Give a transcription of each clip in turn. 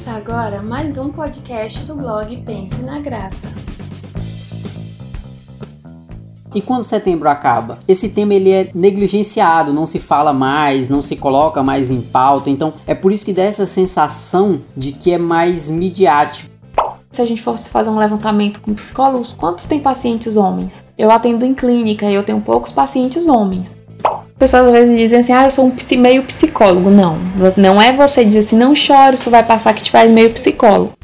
começar agora mais um podcast do blog Pense na Graça. E quando setembro acaba? Esse tema ele é negligenciado, não se fala mais, não se coloca mais em pauta, então é por isso que dá essa sensação de que é mais midiático. Se a gente fosse fazer um levantamento com psicólogos, quantos tem pacientes homens? Eu atendo em clínica e eu tenho poucos pacientes homens. Pessoas às vezes dizem assim, ah, eu sou um meio psicólogo. Não, não é você dizer assim, não chore, isso vai passar que te faz meio psicólogo.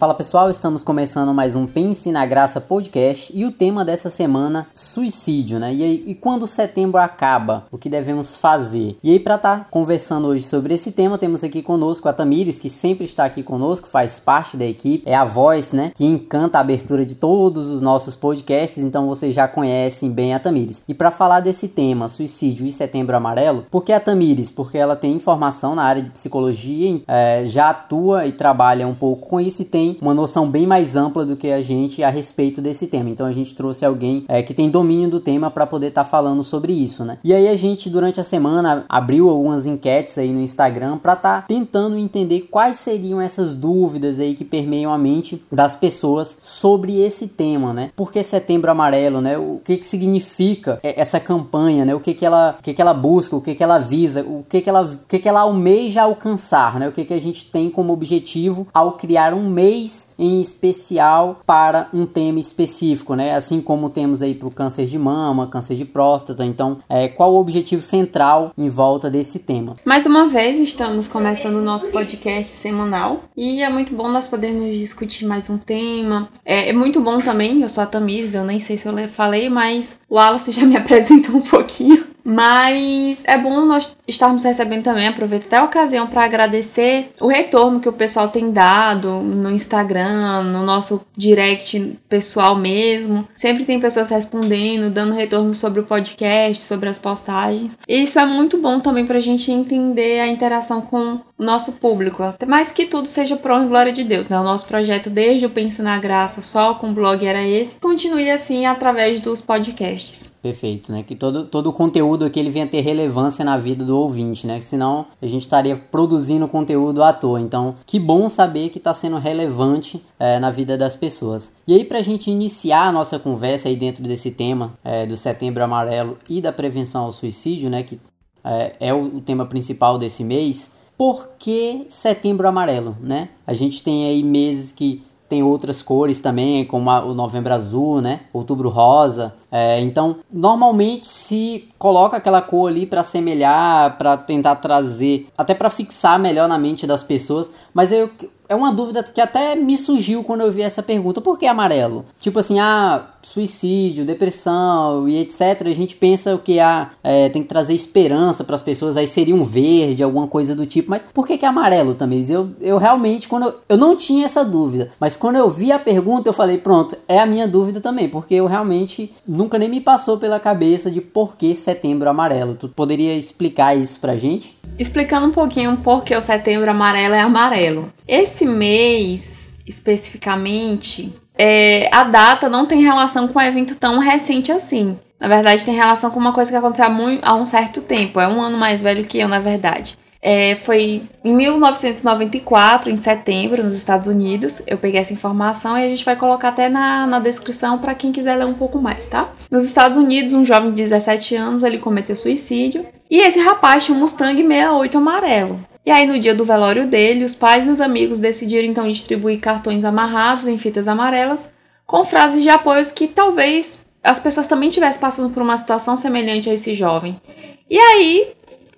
Fala pessoal, estamos começando mais um Pense na Graça podcast e o tema dessa semana suicídio, né? E, aí, e quando setembro acaba, o que devemos fazer? E aí para estar tá conversando hoje sobre esse tema, temos aqui conosco a Tamires, que sempre está aqui conosco, faz parte da equipe, é a voz, né, que encanta a abertura de todos os nossos podcasts, então vocês já conhecem bem a Tamires. E para falar desse tema, suicídio e setembro amarelo, por que a Tamires? Porque ela tem informação na área de psicologia, é, já atua e trabalha um pouco com isso e tem uma noção bem mais ampla do que a gente a respeito desse tema. Então a gente trouxe alguém é, que tem domínio do tema para poder estar tá falando sobre isso, né? E aí a gente durante a semana abriu algumas enquetes aí no Instagram para estar tá tentando entender quais seriam essas dúvidas aí que permeiam a mente das pessoas sobre esse tema, né? Por que Setembro Amarelo, né? O que que significa essa campanha, né? O que que ela, o que que ela busca, o que que ela visa, o que que ela, o que que ela almeja alcançar, né? O que que a gente tem como objetivo ao criar um mês em especial para um tema específico, né? Assim como temos aí para o câncer de mama, câncer de próstata. Então, é, qual o objetivo central em volta desse tema? Mais uma vez, estamos começando o nosso podcast semanal e é muito bom nós podermos discutir mais um tema. É, é muito bom também, eu sou a Tamires, eu nem sei se eu falei, mas o Wallace já me apresentou um pouquinho. Mas é bom nós estarmos recebendo também, aproveito até a ocasião para agradecer o retorno que o pessoal tem dado no Instagram, no nosso direct pessoal mesmo. Sempre tem pessoas respondendo, dando retorno sobre o podcast, sobre as postagens. E isso é muito bom também para a gente entender a interação com o nosso público. Até mais que tudo seja honra e glória de Deus, né? O nosso projeto desde o Pense na Graça só com o blog era esse, continue assim através dos podcasts. Perfeito, né? Que todo, todo o conteúdo aqui ele venha ter relevância na vida do ouvinte, né? Senão a gente estaria produzindo conteúdo à toa. Então, que bom saber que está sendo relevante é, na vida das pessoas. E aí, para a gente iniciar a nossa conversa aí dentro desse tema é, do Setembro Amarelo e da prevenção ao suicídio, né? Que é, é o, tema principal desse mês. Por que Setembro Amarelo, né? A gente tem aí meses que tem outras cores também, como a, o novembro azul, né? Outubro rosa. É, então, normalmente se coloca aquela cor ali para semelhar, para tentar trazer, até para fixar melhor na mente das pessoas. Mas eu, é uma dúvida que até me surgiu quando eu vi essa pergunta. Por que amarelo? Tipo assim, ah, suicídio, depressão e etc. A gente pensa o que ah, é, tem que trazer esperança para as pessoas, aí seria um verde, alguma coisa do tipo. Mas por que, que é amarelo também? Eu, eu realmente, quando eu, eu não tinha essa dúvida, mas quando eu vi a pergunta, eu falei, pronto, é a minha dúvida também, porque eu realmente nunca nem me passou pela cabeça de por que setembro amarelo. Tu poderia explicar isso pra gente? Explicando um pouquinho por que o setembro amarelo é amarelo. Esse mês, especificamente, é, a data não tem relação com um evento tão recente assim. Na verdade, tem relação com uma coisa que aconteceu há, muito, há um certo tempo. É um ano mais velho que eu, na verdade. É, foi em 1994, em setembro, nos Estados Unidos. Eu peguei essa informação e a gente vai colocar até na, na descrição para quem quiser ler um pouco mais, tá? Nos Estados Unidos, um jovem de 17 anos ele cometeu suicídio e esse rapaz tinha um Mustang 68 amarelo. E aí, no dia do velório dele, os pais e os amigos decidiram então distribuir cartões amarrados em fitas amarelas com frases de apoio que talvez as pessoas também estivessem passando por uma situação semelhante a esse jovem. E aí,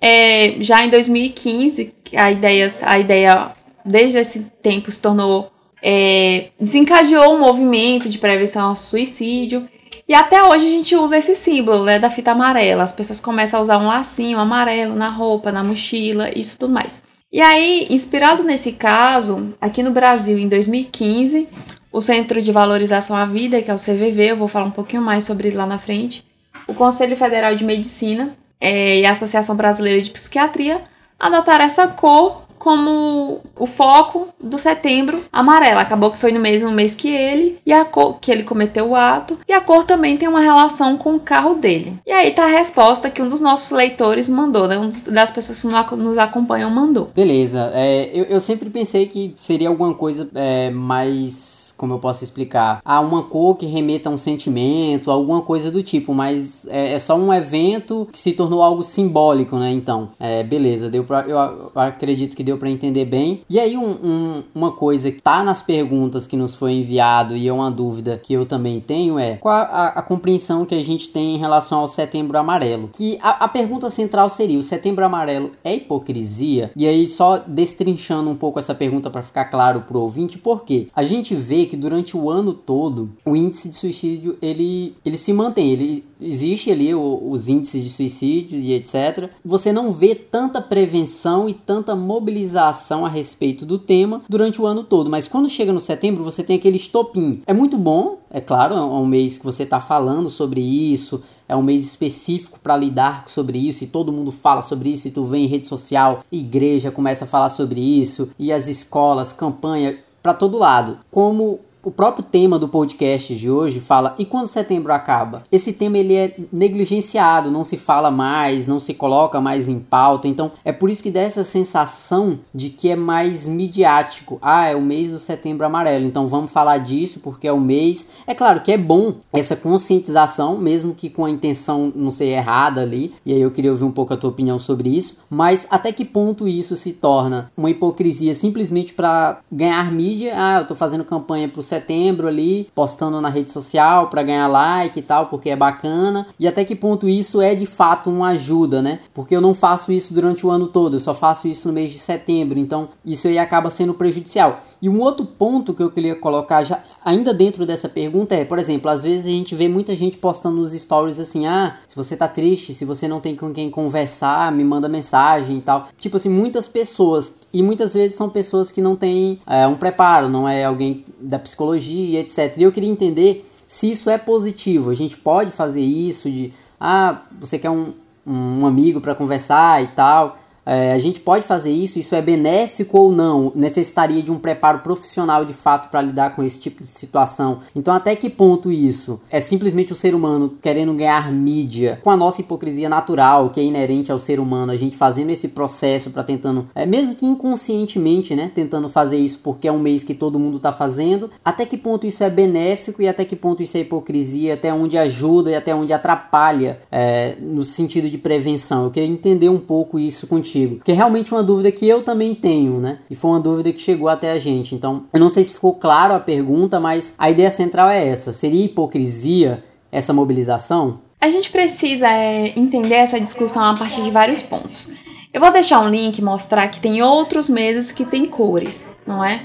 é, já em 2015, a ideia, a ideia desde esse tempo se tornou. É, desencadeou um movimento de prevenção ao suicídio. E até hoje a gente usa esse símbolo né, da fita amarela. As pessoas começam a usar um lacinho amarelo na roupa, na mochila, isso tudo mais. E aí, inspirado nesse caso, aqui no Brasil, em 2015, o Centro de Valorização à Vida, que é o CVV, eu vou falar um pouquinho mais sobre ele lá na frente, o Conselho Federal de Medicina é, e a Associação Brasileira de Psiquiatria adotaram essa cor como o foco do setembro amarelo. Acabou que foi no mesmo mês que ele e a cor que ele cometeu o ato e a cor também tem uma relação com o carro dele. E aí tá a resposta que um dos nossos leitores mandou, né? Um das pessoas que nos acompanham mandou. Beleza. É, eu, eu sempre pensei que seria alguma coisa é, mais como eu posso explicar, a uma cor que remeta a um sentimento, alguma coisa do tipo, mas é, é só um evento que se tornou algo simbólico, né? Então, é, beleza, deu pra, eu, eu acredito que deu para entender bem. E aí, um, um, uma coisa que tá nas perguntas que nos foi enviado e é uma dúvida que eu também tenho é qual a, a compreensão que a gente tem em relação ao setembro amarelo? Que a, a pergunta central seria: o setembro amarelo é hipocrisia? E aí, só destrinchando um pouco essa pergunta para ficar claro pro ouvinte, por quê? A gente vê que que durante o ano todo o índice de suicídio ele, ele se mantém, ele existe ali o, os índices de suicídio e etc. Você não vê tanta prevenção e tanta mobilização a respeito do tema durante o ano todo, mas quando chega no setembro você tem aquele estopim. É muito bom, é claro, é um mês que você está falando sobre isso, é um mês específico para lidar sobre isso e todo mundo fala sobre isso e tu vem em rede social, igreja começa a falar sobre isso e as escolas, campanha para todo lado. Como o próprio tema do podcast de hoje fala e quando setembro acaba? Esse tema ele é negligenciado, não se fala mais, não se coloca mais em pauta. Então é por isso que dá essa sensação de que é mais midiático. Ah, é o mês do setembro amarelo, então vamos falar disso porque é o mês. É claro que é bom essa conscientização, mesmo que com a intenção não ser errada ali. E aí eu queria ouvir um pouco a tua opinião sobre isso. Mas até que ponto isso se torna uma hipocrisia simplesmente para ganhar mídia? Ah, eu tô fazendo campanha pro setembro ali, postando na rede social para ganhar like e tal, porque é bacana. E até que ponto isso é de fato uma ajuda, né? Porque eu não faço isso durante o ano todo, eu só faço isso no mês de setembro. Então, isso aí acaba sendo prejudicial. E um outro ponto que eu queria colocar já ainda dentro dessa pergunta é, por exemplo, às vezes a gente vê muita gente postando nos stories assim: "Ah, se você tá triste, se você não tem com quem conversar, me manda mensagem" e tal. Tipo assim, muitas pessoas e muitas vezes são pessoas que não têm é, um preparo, não é alguém da psicologia, etc. E eu queria entender se isso é positivo. A gente pode fazer isso de ah, você quer um, um amigo para conversar e tal. É, a gente pode fazer isso, isso é benéfico ou não? Necessitaria de um preparo profissional de fato para lidar com esse tipo de situação. Então, até que ponto isso é simplesmente o ser humano querendo ganhar mídia com a nossa hipocrisia natural que é inerente ao ser humano, a gente fazendo esse processo para tentando, é, mesmo que inconscientemente, né, tentando fazer isso porque é um mês que todo mundo está fazendo. Até que ponto isso é benéfico e até que ponto isso é hipocrisia, até onde ajuda e até onde atrapalha é, no sentido de prevenção. Eu queria entender um pouco isso contigo contigo. Porque é realmente uma dúvida que eu também tenho, né? E foi uma dúvida que chegou até a gente. Então, eu não sei se ficou claro a pergunta, mas a ideia central é essa. Seria hipocrisia essa mobilização? A gente precisa é, entender essa discussão a partir de vários pontos. Eu vou deixar um link mostrar que tem outros meses que tem cores, não é?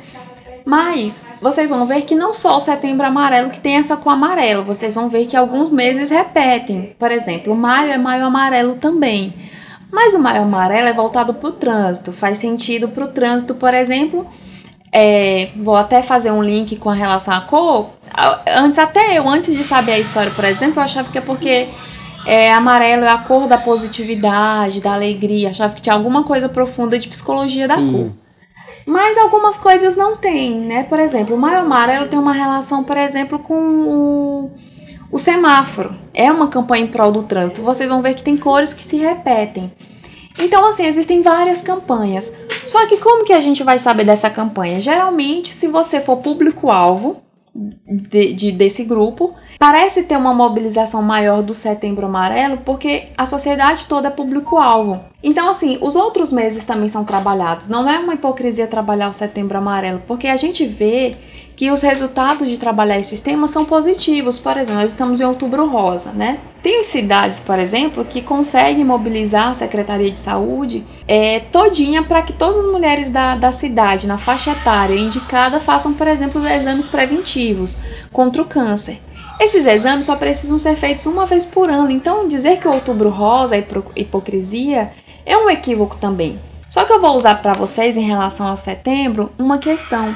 Mas vocês vão ver que não só o setembro amarelo que tem essa cor amarelo, vocês vão ver que alguns meses repetem. Por exemplo, maio é maio amarelo também. Mas o maio amarelo é voltado para o trânsito, faz sentido para o trânsito, por exemplo. É, vou até fazer um link com a relação à cor. Antes, até eu, antes de saber a história, por exemplo, eu achava que é porque é, amarelo é a cor da positividade, da alegria. Achava que tinha alguma coisa profunda de psicologia da Sim. cor. Mas algumas coisas não tem, né? Por exemplo, o maio amarelo tem uma relação, por exemplo, com o o semáforo é uma campanha em prol do trânsito. Vocês vão ver que tem cores que se repetem. Então, assim, existem várias campanhas. Só que como que a gente vai saber dessa campanha? Geralmente, se você for público-alvo de, de, desse grupo, parece ter uma mobilização maior do Setembro Amarelo, porque a sociedade toda é público-alvo. Então, assim, os outros meses também são trabalhados. Não é uma hipocrisia trabalhar o Setembro Amarelo, porque a gente vê que os resultados de trabalhar esses temas são positivos. Por exemplo, nós estamos em outubro rosa, né? Tem cidades, por exemplo, que conseguem mobilizar a Secretaria de Saúde é, todinha para que todas as mulheres da, da cidade, na faixa etária indicada, façam, por exemplo, exames preventivos contra o câncer. Esses exames só precisam ser feitos uma vez por ano, então dizer que o outubro rosa é hipocrisia é um equívoco também. Só que eu vou usar para vocês em relação ao setembro uma questão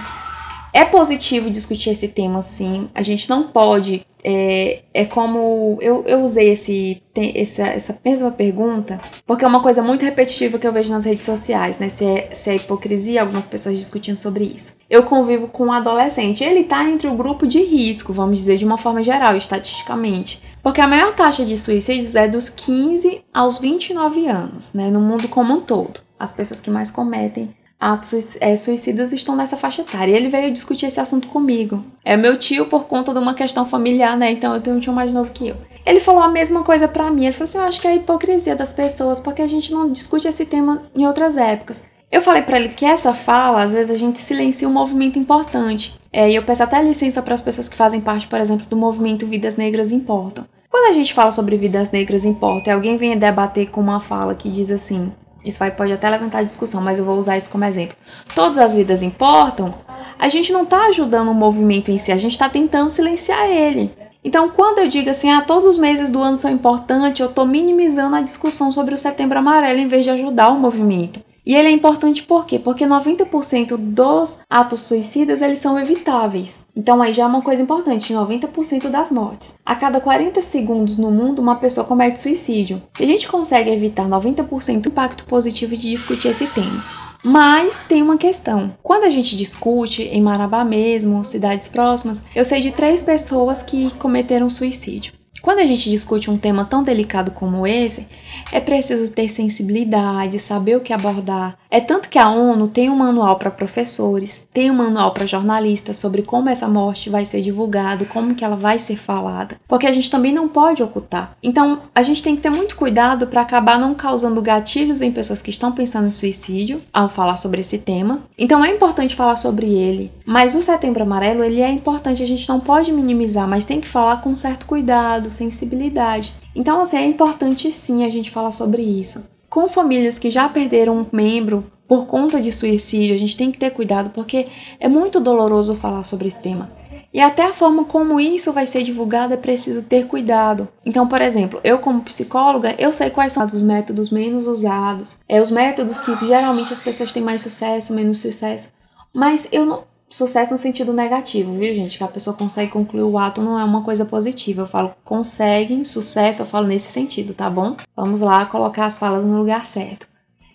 É positivo discutir esse tema, sim. A gente não pode. É, é como. Eu, eu usei esse, essa, essa mesma pergunta, porque é uma coisa muito repetitiva que eu vejo nas redes sociais, né? Se é, se é hipocrisia, algumas pessoas discutindo sobre isso. Eu convivo com um adolescente. Ele tá entre o grupo de risco, vamos dizer, de uma forma geral, estatisticamente. Porque a maior taxa de suicídios é dos 15 aos 29 anos, né? No mundo como um todo. As pessoas que mais cometem atos é, suicidas estão nessa faixa etária. E ele veio discutir esse assunto comigo. É meu tio por conta de uma questão familiar, né? Então eu tenho um tio mais novo que eu. Ele falou a mesma coisa para mim. Ele falou assim: Eu acho que é a hipocrisia das pessoas, porque a gente não discute esse tema em outras épocas. Eu falei para ele que essa fala, às vezes a gente silencia um movimento importante. É, e eu peço até licença para as pessoas que fazem parte, por exemplo, do movimento Vidas Negras Importam. Quando a gente fala sobre vidas negras importa e alguém vem debater com uma fala que diz assim, isso vai, pode até levantar discussão, mas eu vou usar isso como exemplo. Todas as vidas importam. A gente não está ajudando o movimento em si, a gente está tentando silenciar ele. Então, quando eu digo assim, ah, todos os meses do ano são importantes, eu estou minimizando a discussão sobre o Setembro Amarelo em vez de ajudar o movimento. E ele é importante por quê? Porque 90% dos atos suicidas eles são evitáveis. Então aí já é uma coisa importante, 90% das mortes. A cada 40 segundos no mundo uma pessoa comete suicídio. Se a gente consegue evitar 90% do impacto positivo de discutir esse tema. Mas tem uma questão. Quando a gente discute em Marabá mesmo, cidades próximas, eu sei de três pessoas que cometeram suicídio. Quando a gente discute um tema tão delicado como esse, é preciso ter sensibilidade, saber o que abordar. É tanto que a ONU tem um manual para professores, tem um manual para jornalistas sobre como essa morte vai ser divulgada, como que ela vai ser falada, porque a gente também não pode ocultar. Então, a gente tem que ter muito cuidado para acabar não causando gatilhos em pessoas que estão pensando em suicídio ao falar sobre esse tema. Então, é importante falar sobre ele, mas o Setembro Amarelo, ele é importante, a gente não pode minimizar, mas tem que falar com certo cuidado, sensibilidade. Então, assim, é importante sim a gente falar sobre isso. Com famílias que já perderam um membro por conta de suicídio, a gente tem que ter cuidado porque é muito doloroso falar sobre esse tema. E até a forma como isso vai ser divulgado é preciso ter cuidado. Então, por exemplo, eu como psicóloga, eu sei quais são os métodos menos usados, é os métodos que geralmente as pessoas têm mais sucesso, menos sucesso. Mas eu não, sucesso no sentido negativo, viu, gente? Que a pessoa consegue concluir o ato não é uma coisa positiva. Eu falo conseguem, sucesso, eu falo nesse sentido, tá bom? Vamos lá colocar as falas no lugar certo.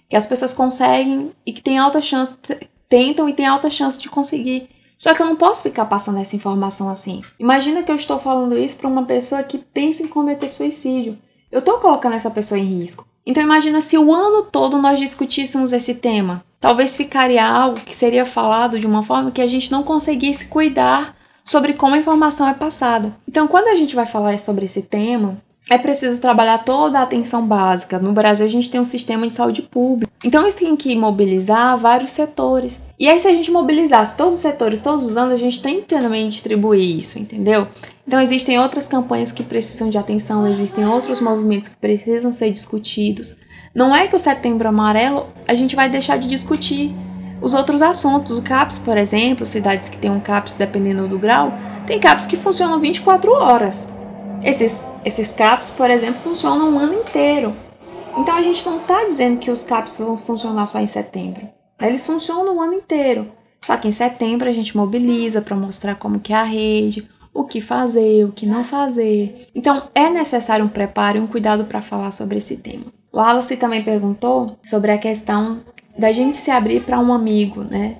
Que as pessoas conseguem e que tem alta chance, tentam e tem alta chance de conseguir. Só que eu não posso ficar passando essa informação assim. Imagina que eu estou falando isso para uma pessoa que pensa em cometer suicídio. Eu estou colocando essa pessoa em risco. Então imagina se o ano todo nós discutíssemos esse tema. Talvez ficaria algo que seria falado de uma forma que a gente não conseguisse cuidar sobre como a informação é passada. Então, quando a gente vai falar sobre esse tema, é preciso trabalhar toda a atenção básica. No Brasil, a gente tem um sistema de saúde pública. Então, isso tem que mobilizar vários setores. E aí, se a gente mobilizasse todos os setores todos os anos, a gente tem que também distribuir isso, entendeu? Então, existem outras campanhas que precisam de atenção, existem outros movimentos que precisam ser discutidos. Não é que o Setembro Amarelo a gente vai deixar de discutir os outros assuntos. O CAPS, por exemplo, cidades que têm um CAPS dependendo do grau, tem CAPS que funcionam 24 horas. Esses, esses CAPs, por exemplo, funcionam um ano inteiro. Então a gente não está dizendo que os CAPs vão funcionar só em setembro. Eles funcionam o ano inteiro. Só que em setembro a gente mobiliza para mostrar como que é a rede, o que fazer, o que não fazer. Então é necessário um preparo e um cuidado para falar sobre esse tema. O Wallace também perguntou sobre a questão da gente se abrir para um amigo, né?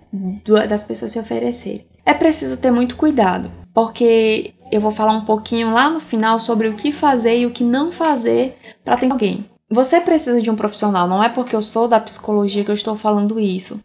Das pessoas se oferecerem. É preciso ter muito cuidado, porque eu vou falar um pouquinho lá no final sobre o que fazer e o que não fazer para ter alguém. Você precisa de um profissional, não é porque eu sou da psicologia que eu estou falando isso.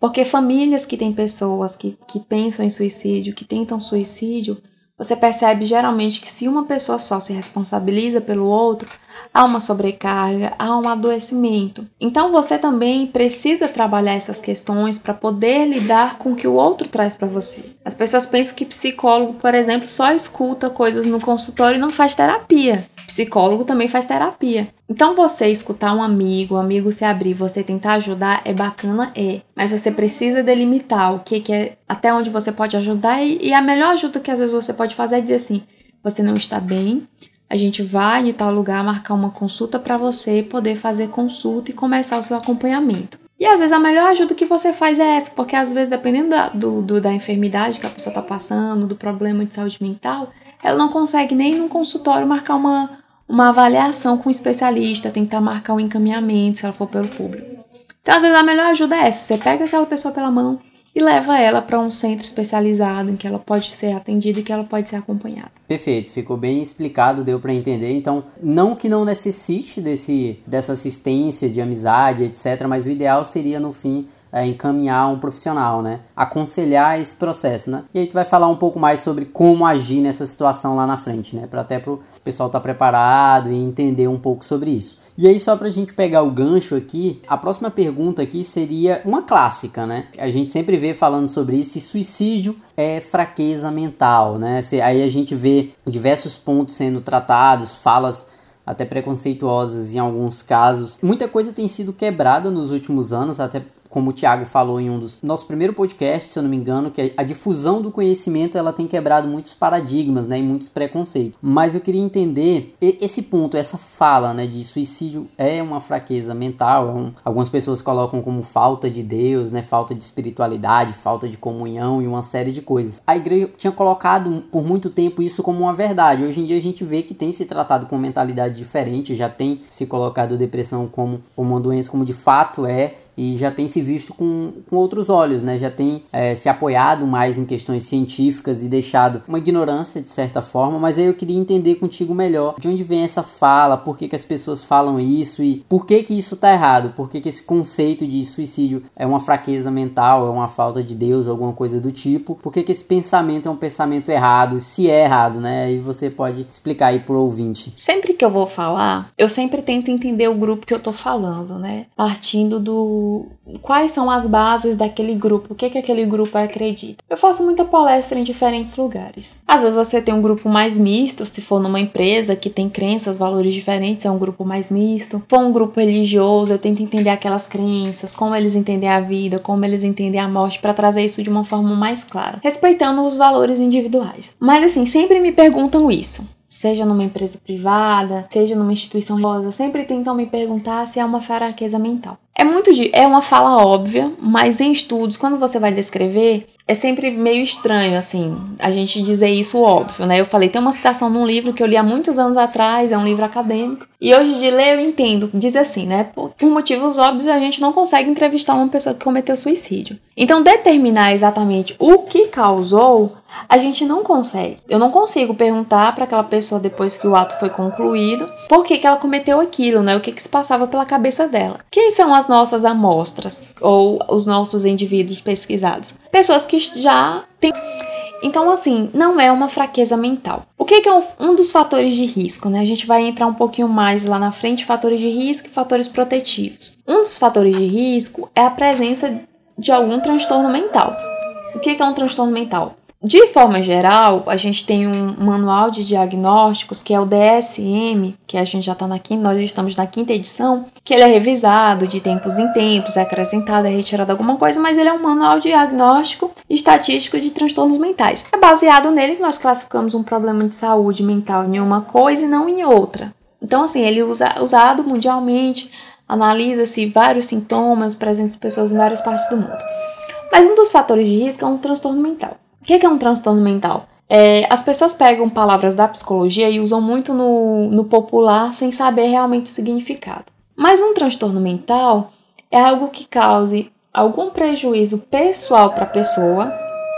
Porque famílias que têm pessoas que, que pensam em suicídio, que tentam suicídio, você percebe geralmente que se uma pessoa só se responsabiliza pelo outro, há uma sobrecarga, há um adoecimento. Então você também precisa trabalhar essas questões para poder lidar com o que o outro traz para você. As pessoas pensam que psicólogo, por exemplo, só escuta coisas no consultório e não faz terapia. Psicólogo também faz terapia. Então você escutar um amigo, o um amigo se abrir, você tentar ajudar é bacana, é. Mas você precisa delimitar o que, que é, até onde você pode ajudar e, e a melhor ajuda que às vezes você pode fazer é dizer assim: você não está bem, a gente vai em tal lugar marcar uma consulta para você poder fazer consulta e começar o seu acompanhamento. E às vezes a melhor ajuda que você faz é essa, porque às vezes, dependendo da, do, do, da enfermidade que a pessoa está passando, do problema de saúde mental, ela não consegue nem no consultório marcar uma, uma avaliação com um especialista, tentar marcar um encaminhamento se ela for pelo público. Então, às vezes, a melhor ajuda é essa: você pega aquela pessoa pela mão e leva ela para um centro especializado em que ela pode ser atendida e que ela pode ser acompanhada. Perfeito, ficou bem explicado, deu para entender. Então, não que não necessite desse, dessa assistência de amizade, etc., mas o ideal seria no fim é, encaminhar um profissional, né? Aconselhar esse processo, né? E a gente vai falar um pouco mais sobre como agir nessa situação lá na frente, né? Para até para o pessoal estar tá preparado e entender um pouco sobre isso. E aí, só pra gente pegar o gancho aqui, a próxima pergunta aqui seria uma clássica, né? A gente sempre vê falando sobre isso, suicídio é fraqueza mental, né? Aí a gente vê diversos pontos sendo tratados, falas até preconceituosas em alguns casos. Muita coisa tem sido quebrada nos últimos anos, até como o Thiago falou em um dos nosso primeiro podcast, se eu não me engano, que a difusão do conhecimento ela tem quebrado muitos paradigmas, né, e muitos preconceitos. Mas eu queria entender esse ponto, essa fala, né, de suicídio é uma fraqueza mental, é um, algumas pessoas colocam como falta de Deus, né, falta de espiritualidade, falta de comunhão e uma série de coisas. A igreja tinha colocado por muito tempo isso como uma verdade. Hoje em dia a gente vê que tem se tratado com mentalidade diferente, já tem se colocado depressão como uma doença como de fato é e já tem se visto com, com outros olhos, né? Já tem é, se apoiado mais em questões científicas e deixado uma ignorância de certa forma, mas aí eu queria entender contigo melhor de onde vem essa fala, por que, que as pessoas falam isso e por que que isso tá errado, por que que esse conceito de suicídio é uma fraqueza mental, é uma falta de Deus, alguma coisa do tipo, por que que esse pensamento é um pensamento errado, se é errado, né? Aí você pode explicar aí pro ouvinte. Sempre que eu vou falar, eu sempre tento entender o grupo que eu tô falando, né? Partindo do quais são as bases daquele grupo, o que, que aquele grupo acredita. Eu faço muita palestra em diferentes lugares. Às vezes você tem um grupo mais misto, se for numa empresa que tem crenças, valores diferentes, é um grupo mais misto. Se for um grupo religioso, eu tento entender aquelas crenças, como eles entendem a vida, como eles entendem a morte, para trazer isso de uma forma mais clara, respeitando os valores individuais. Mas assim, sempre me perguntam isso seja numa empresa privada, seja numa instituição religiosa, sempre tentam me perguntar se é uma fraqueza mental. É muito é uma fala óbvia, mas em estudos, quando você vai descrever, é sempre meio estranho, assim, a gente dizer isso óbvio, né? Eu falei, tem uma citação num livro que eu li há muitos anos atrás, é um livro acadêmico, e hoje de ler eu entendo, diz assim, né? Por, motivos óbvios, a gente não consegue entrevistar uma pessoa que cometeu suicídio. Então, determinar exatamente o que causou, a gente não consegue. Eu não consigo perguntar para aquela pessoa depois que o ato foi concluído, por que, que ela cometeu aquilo, né? O que, que se passava pela cabeça dela. Quem são as nossas amostras ou os nossos indivíduos pesquisados? Pessoas que já têm. Então, assim, não é uma fraqueza mental. O que, é um, dos fatores de risco? Né? A gente vai entrar um pouquinho mais lá na frente, fatores de risco e fatores protetivos. Um dos fatores de risco é a presença de algum transtorno mental. O que é um transtorno mental? De forma geral, a gente tem um manual de diagnósticos que é o DSM, que a gente já está na quinta, nós estamos na quinta edição, que ele é revisado de tempos em tempos, é acrescentado, é retirado alguma coisa, mas ele é um manual diagnóstico estatístico de transtornos mentais. É baseado nele que nós classificamos um problema de saúde mental em uma coisa e não em outra. Então, assim, ele é usa, usado mundialmente, analisa-se vários sintomas presentes em pessoas em várias partes do mundo. Mas um dos fatores de risco é um transtorno mental. O que é um transtorno mental? É, as pessoas pegam palavras da psicologia e usam muito no, no popular sem saber realmente o significado. Mas um transtorno mental é algo que cause algum prejuízo pessoal para a pessoa,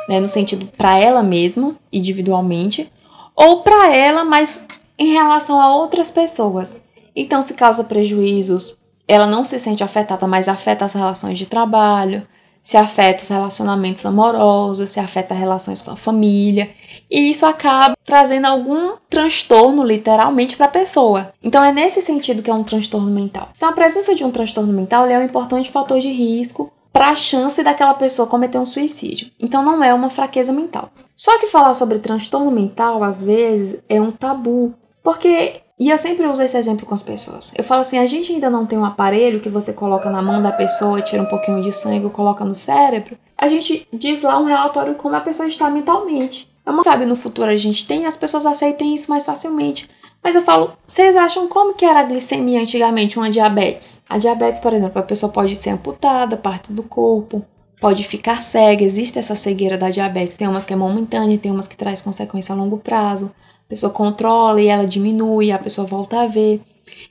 né, no sentido para ela mesma, individualmente, ou para ela, mas em relação a outras pessoas. Então, se causa prejuízos, ela não se sente afetada, mas afeta as relações de trabalho, se afeta os relacionamentos amorosos, se afeta relações com a família, e isso acaba trazendo algum transtorno, literalmente, para a pessoa. Então é nesse sentido que é um transtorno mental. Então a presença de um transtorno mental é um importante fator de risco para a chance daquela pessoa cometer um suicídio. Então não é uma fraqueza mental. Só que falar sobre transtorno mental às vezes é um tabu, porque e eu sempre uso esse exemplo com as pessoas. Eu falo assim: a gente ainda não tem um aparelho que você coloca na mão da pessoa, tira um pouquinho de sangue, coloca no cérebro. A gente diz lá um relatório como a pessoa está mentalmente. Mas sabe, no futuro a gente tem, as pessoas aceitem isso mais facilmente. Mas eu falo, vocês acham como que era a glicemia antigamente, uma diabetes? A diabetes, por exemplo, a pessoa pode ser amputada, parte do corpo, pode ficar cega, existe essa cegueira da diabetes. Tem umas que é momentânea, tem umas que traz consequência a longo prazo. A pessoa controla e ela diminui, a pessoa volta a ver.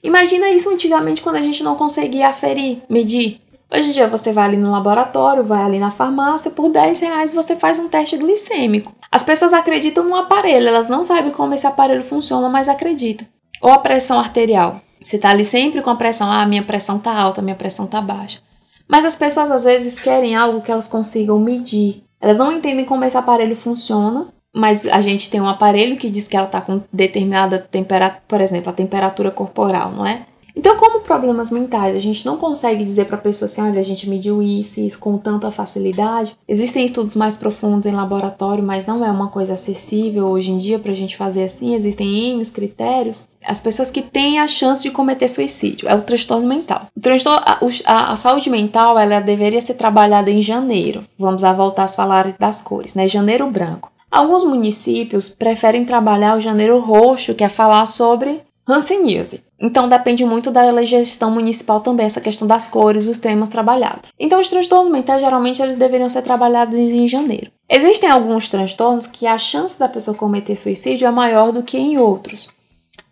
Imagina isso antigamente quando a gente não conseguia aferir, medir. Hoje em dia você vai ali no laboratório, vai ali na farmácia, por 10 reais você faz um teste glicêmico. As pessoas acreditam no aparelho, elas não sabem como esse aparelho funciona, mas acreditam. Ou a pressão arterial. Você tá ali sempre com a pressão, ah, minha pressão tá alta, minha pressão tá baixa. Mas as pessoas às vezes querem algo que elas consigam medir. Elas não entendem como esse aparelho funciona, mas a gente tem um aparelho que diz que ela está com determinada temperatura, por exemplo, a temperatura corporal, não é? Então, como problemas mentais, a gente não consegue dizer para a pessoa assim, olha, a gente mediu isso e isso com tanta facilidade. Existem estudos mais profundos em laboratório, mas não é uma coisa acessível hoje em dia para a gente fazer assim. Existem N critérios. As pessoas que têm a chance de cometer suicídio é o transtorno mental. O transtorno, a, a, a saúde mental, ela deveria ser trabalhada em janeiro. Vamos voltar a falar das cores, né? Janeiro branco. Alguns municípios preferem trabalhar o janeiro roxo, que é falar sobre Hanseníase. Então depende muito da gestão municipal também, essa questão das cores, os temas trabalhados. Então os transtornos mentais geralmente eles deveriam ser trabalhados em janeiro. Existem alguns transtornos que a chance da pessoa cometer suicídio é maior do que em outros.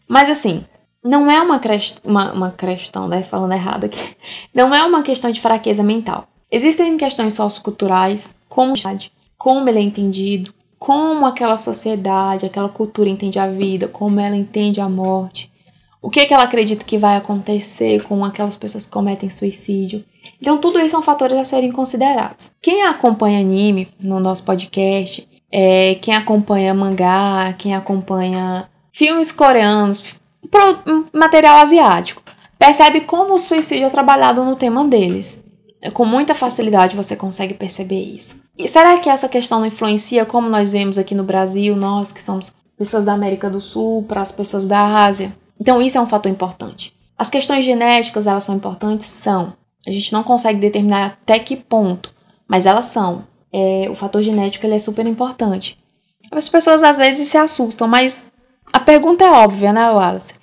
Mas assim, não é uma, uma, uma questão, né? Falando errado aqui. Não é uma questão de fraqueza mental. Existem questões socioculturais, como como ele é entendido, como aquela sociedade, aquela cultura entende a vida, como ela entende a morte, o que, que ela acredita que vai acontecer com aquelas pessoas que cometem suicídio. Então, tudo isso são fatores a serem considerados. Quem acompanha anime no nosso podcast, é, quem acompanha mangá, quem acompanha filmes coreanos, material asiático, percebe como o suicídio é trabalhado no tema deles. Com muita facilidade você consegue perceber isso. E será que essa questão não influencia como nós vemos aqui no Brasil, nós que somos pessoas da América do Sul, para as pessoas da Ásia? Então isso é um fator importante. As questões genéticas, elas são importantes? São. A gente não consegue determinar até que ponto, mas elas são. É, o fator genético ele é super importante. As pessoas às vezes se assustam, mas a pergunta é óbvia, né, Wallace?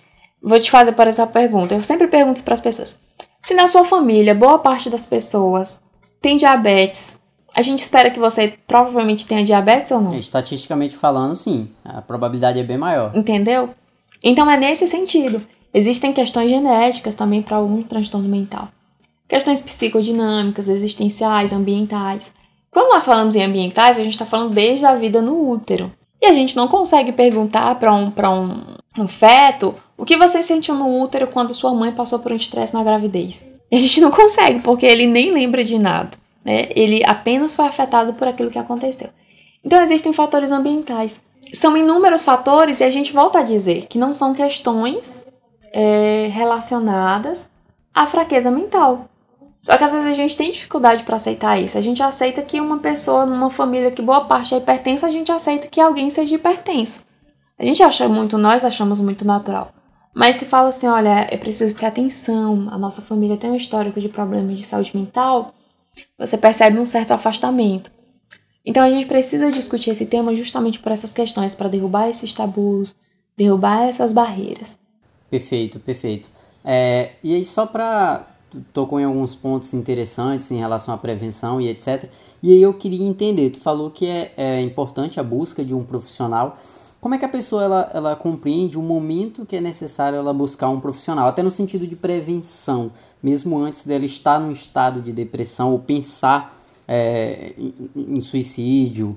Vou te fazer por essa pergunta. Eu sempre pergunto para as pessoas: se na sua família boa parte das pessoas tem diabetes, a gente espera que você provavelmente tenha diabetes ou não? Estatisticamente falando, sim. A probabilidade é bem maior. Entendeu? Então é nesse sentido. Existem questões genéticas também para algum transtorno mental. Questões psicodinâmicas, existenciais, ambientais. Quando nós falamos em ambientais, a gente está falando desde a vida no útero. E a gente não consegue perguntar para um, um, um feto o que você sentiu no útero quando sua mãe passou por um estresse na gravidez. E a gente não consegue, porque ele nem lembra de nada. Né? Ele apenas foi afetado por aquilo que aconteceu. Então existem fatores ambientais. São inúmeros fatores e a gente volta a dizer que não são questões é, relacionadas à fraqueza mental. Só que às vezes a gente tem dificuldade para aceitar isso. A gente aceita que uma pessoa numa família que boa parte é hipertensa, a gente aceita que alguém seja hipertenso. A gente acha muito, nós achamos muito natural. Mas se fala assim, olha, é preciso ter atenção, a nossa família tem um histórico de problemas de saúde mental, você percebe um certo afastamento. Então a gente precisa discutir esse tema justamente por essas questões, para derrubar esses tabus, derrubar essas barreiras. Perfeito, perfeito. É, e aí só para tocou em alguns pontos interessantes em relação à prevenção e etc. E aí eu queria entender, tu falou que é, é importante a busca de um profissional. Como é que a pessoa ela, ela compreende o momento que é necessário ela buscar um profissional, até no sentido de prevenção, mesmo antes dela estar num estado de depressão ou pensar é, em, em, suicídio,